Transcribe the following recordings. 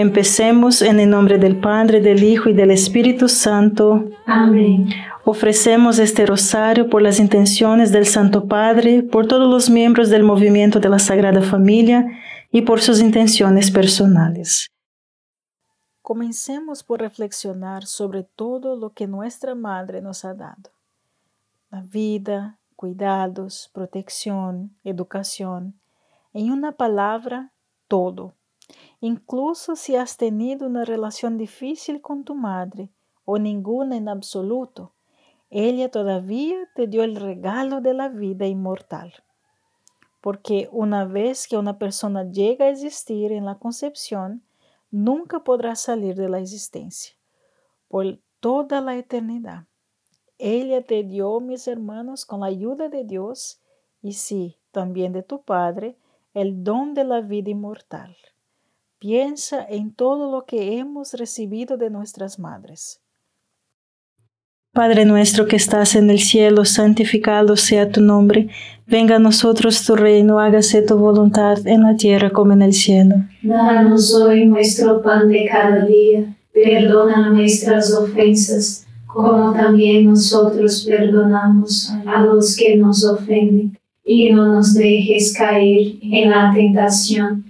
Empecemos en el nombre del Padre, del Hijo y del Espíritu Santo. Amén. Ofrecemos este rosario por las intenciones del Santo Padre, por todos los miembros del movimiento de la Sagrada Familia y por sus intenciones personales. Comencemos por reflexionar sobre todo lo que nuestra Madre nos ha dado. La vida, cuidados, protección, educación, en una palabra, todo. Incluso si has tenido una relación difícil con tu madre o ninguna en absoluto, ella todavía te dio el regalo de la vida inmortal. Porque una vez que una persona llega a existir en la concepción, nunca podrá salir de la existencia, por toda la eternidad. Ella te dio, mis hermanos, con la ayuda de Dios, y sí, también de tu Padre, el don de la vida inmortal. Piensa en todo lo que hemos recibido de nuestras madres. Padre nuestro que estás en el cielo, santificado sea tu nombre. Venga a nosotros tu reino, hágase tu voluntad en la tierra como en el cielo. Danos hoy nuestro pan de cada día. Perdona nuestras ofensas, como también nosotros perdonamos a los que nos ofenden. Y no nos dejes caer en la tentación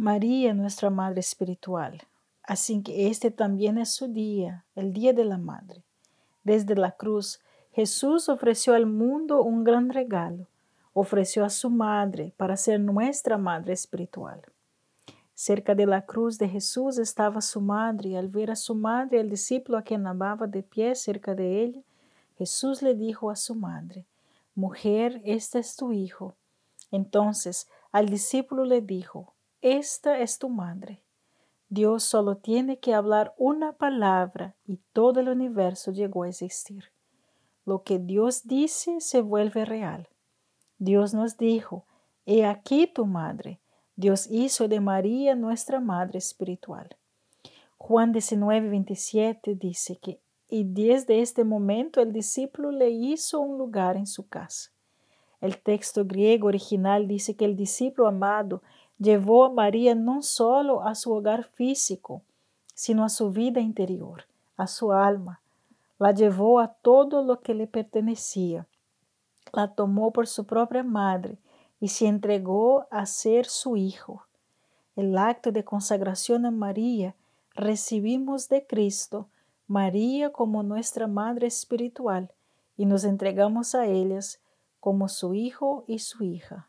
María, nuestra Madre Espiritual, así que este también es su día, el Día de la Madre. Desde la cruz, Jesús ofreció al mundo un gran regalo, ofreció a su Madre para ser nuestra Madre Espiritual. Cerca de la cruz de Jesús estaba su madre, y al ver a su madre, el discípulo a quien amaba de pie cerca de ella, Jesús le dijo a su madre, Mujer, este es tu hijo. Entonces al discípulo le dijo, esta es tu madre. Dios solo tiene que hablar una palabra y todo el universo llegó a existir. Lo que Dios dice se vuelve real. Dios nos dijo, He aquí tu madre. Dios hizo de María nuestra madre espiritual. Juan 19, 27 dice que, y desde este momento el discípulo le hizo un lugar en su casa. El texto griego original dice que el discípulo amado llevó a María no solo a su hogar físico, sino a su vida interior, a su alma. La llevó a todo lo que le pertenecía. La tomó por su propia madre y se entregó a ser su hijo. El acto de consagración a María recibimos de Cristo, María como nuestra madre espiritual, y nos entregamos a ellas como su hijo y su hija.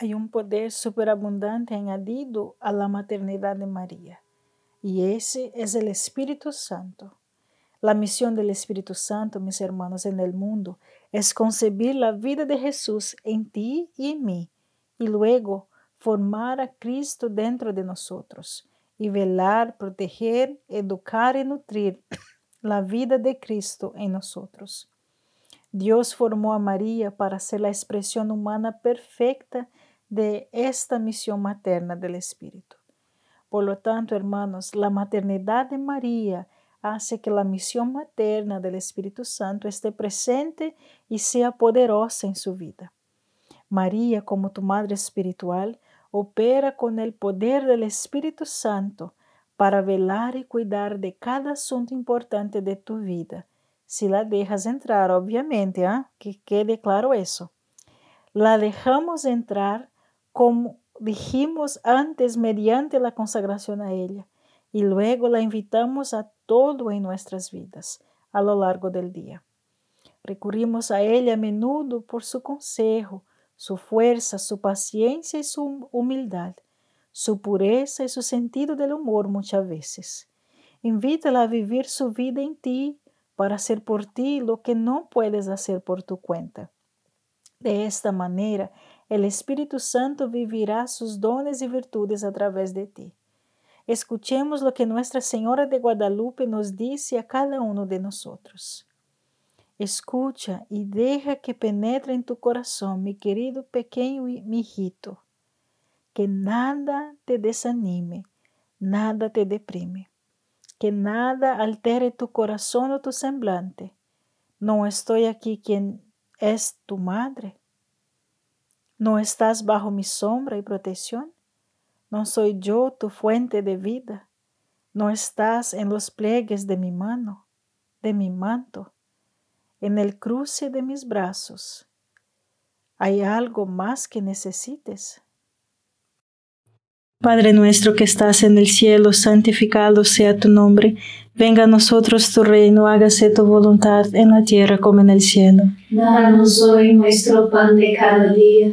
Hay un poder superabundante añadido a la maternidad de María, y ese es el Espíritu Santo. La misión del Espíritu Santo, mis hermanos, en el mundo es concebir la vida de Jesús en ti y en mí, y luego formar a Cristo dentro de nosotros, y velar, proteger, educar y nutrir la vida de Cristo en nosotros. Dios formó a María para ser la expresión humana perfecta de esta misión materna del Espíritu. Por lo tanto, hermanos, la maternidad de María hace que la misión materna del Espíritu Santo esté presente y sea poderosa en su vida. María, como tu madre espiritual, opera con el poder del Espíritu Santo para velar y cuidar de cada asunto importante de tu vida, si la dejas entrar, obviamente, ¿eh? que quede claro eso. La dejamos entrar como dijimos antes mediante la consagración a ella, y luego la invitamos a todo en nuestras vidas a lo largo del día. Recurrimos a ella a menudo por su consejo, su fuerza, su paciencia y su humildad, su pureza y su sentido del humor muchas veces. Invítala a vivir su vida en ti para hacer por ti lo que no puedes hacer por tu cuenta. De esta manera, el Espíritu Santo vivirá sus dones y virtudes a través de ti. Escuchemos lo que Nuestra Señora de Guadalupe nos dice a cada uno de nosotros. Escucha y deja que penetre en tu corazón, mi querido pequeño mijito, que nada te desanime, nada te deprime, que nada altere tu corazón o tu semblante. No estoy aquí quien es tu madre, ¿No estás bajo mi sombra y protección? ¿No soy yo tu fuente de vida? ¿No estás en los pliegues de mi mano, de mi manto, en el cruce de mis brazos? ¿Hay algo más que necesites? Padre nuestro que estás en el cielo, santificado sea tu nombre. Venga a nosotros tu reino, hágase tu voluntad en la tierra como en el cielo. Danos hoy nuestro pan de cada día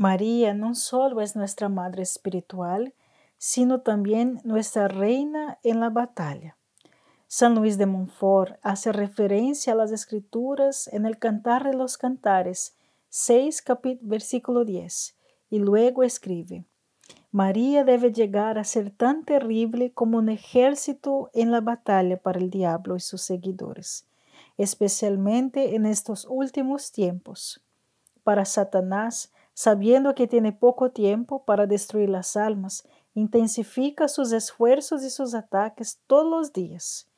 María no solo es nuestra Madre Espiritual, sino también nuestra Reina en la batalla. San Luis de Montfort hace referencia a las Escrituras en el Cantar de los Cantares 6, versículo 10, y luego escribe, María debe llegar a ser tan terrible como un ejército en la batalla para el diablo y sus seguidores, especialmente en estos últimos tiempos. Para Satanás, sabiendo que tiene poco tiempo para destruir las almas, intensifica sus esfuerzos y sus ataques todos los días.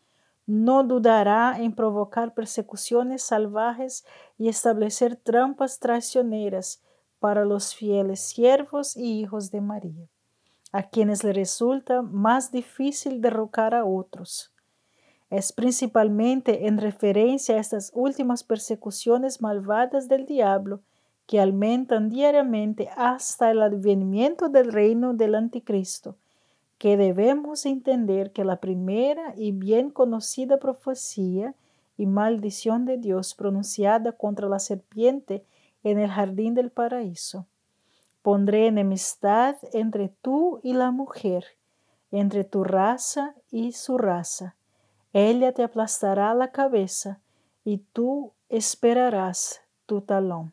No dudará en provocar persecuciones salvajes y establecer trampas traicioneras para los fieles siervos y hijos de María, a quienes le resulta más difícil derrocar a otros. Es principalmente en referencia a estas últimas persecuciones malvadas del diablo que aumentan diariamente hasta el advenimiento del reino del anticristo, que debemos entender que la primera y bien conocida profecía y maldición de Dios pronunciada contra la serpiente en el jardín del paraíso. Pondré enemistad entre tú y la mujer, entre tu raza y su raza. Ella te aplastará la cabeza y tú esperarás tu talón.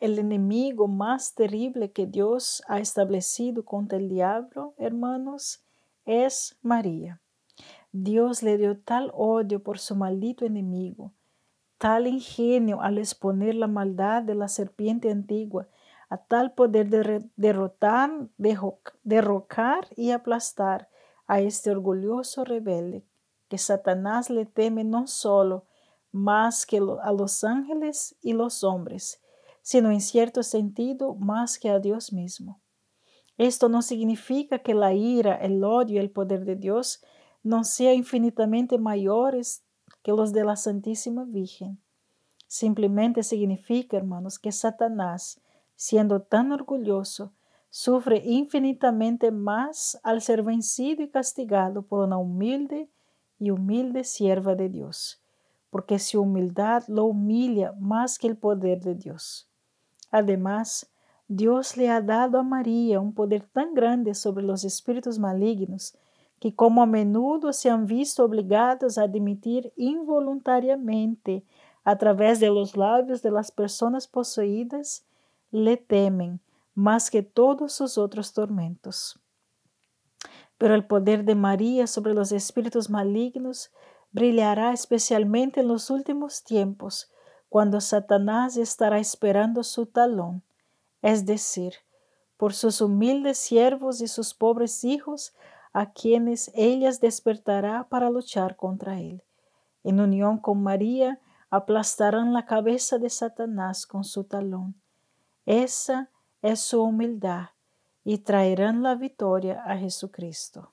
El enemigo más terrible que Dios ha establecido contra el diablo, hermanos, es María. Dios le dio tal odio por su maldito enemigo, tal ingenio al exponer la maldad de la serpiente antigua, a tal poder de derrotar, derrocar y aplastar a este orgulloso rebelde, que Satanás le teme no solo más que a los ángeles y los hombres, sino en cierto sentido más que a Dios mismo. Esto no significa que la ira, el odio y el poder de Dios no sean infinitamente mayores que los de la Santísima Virgen. Simplemente significa, hermanos, que Satanás, siendo tan orgulloso, sufre infinitamente más al ser vencido y castigado por una humilde y humilde sierva de Dios, porque su humildad lo humilla más que el poder de Dios. Además, Dios le ha dado a María un poder tan grande sobre los espíritus malignos que como a menudo se han visto obligados a admitir involuntariamente a través de los labios de las personas poseídas, le temen más que todos sus otros tormentos. Pero el poder de María sobre los espíritus malignos brillará especialmente en los últimos tiempos, cuando Satanás estará esperando su talón, es decir, por sus humildes siervos y sus pobres hijos, a quienes ellas despertará para luchar contra él. En unión con María, aplastarán la cabeza de Satanás con su talón. Esa es su humildad y traerán la victoria a Jesucristo.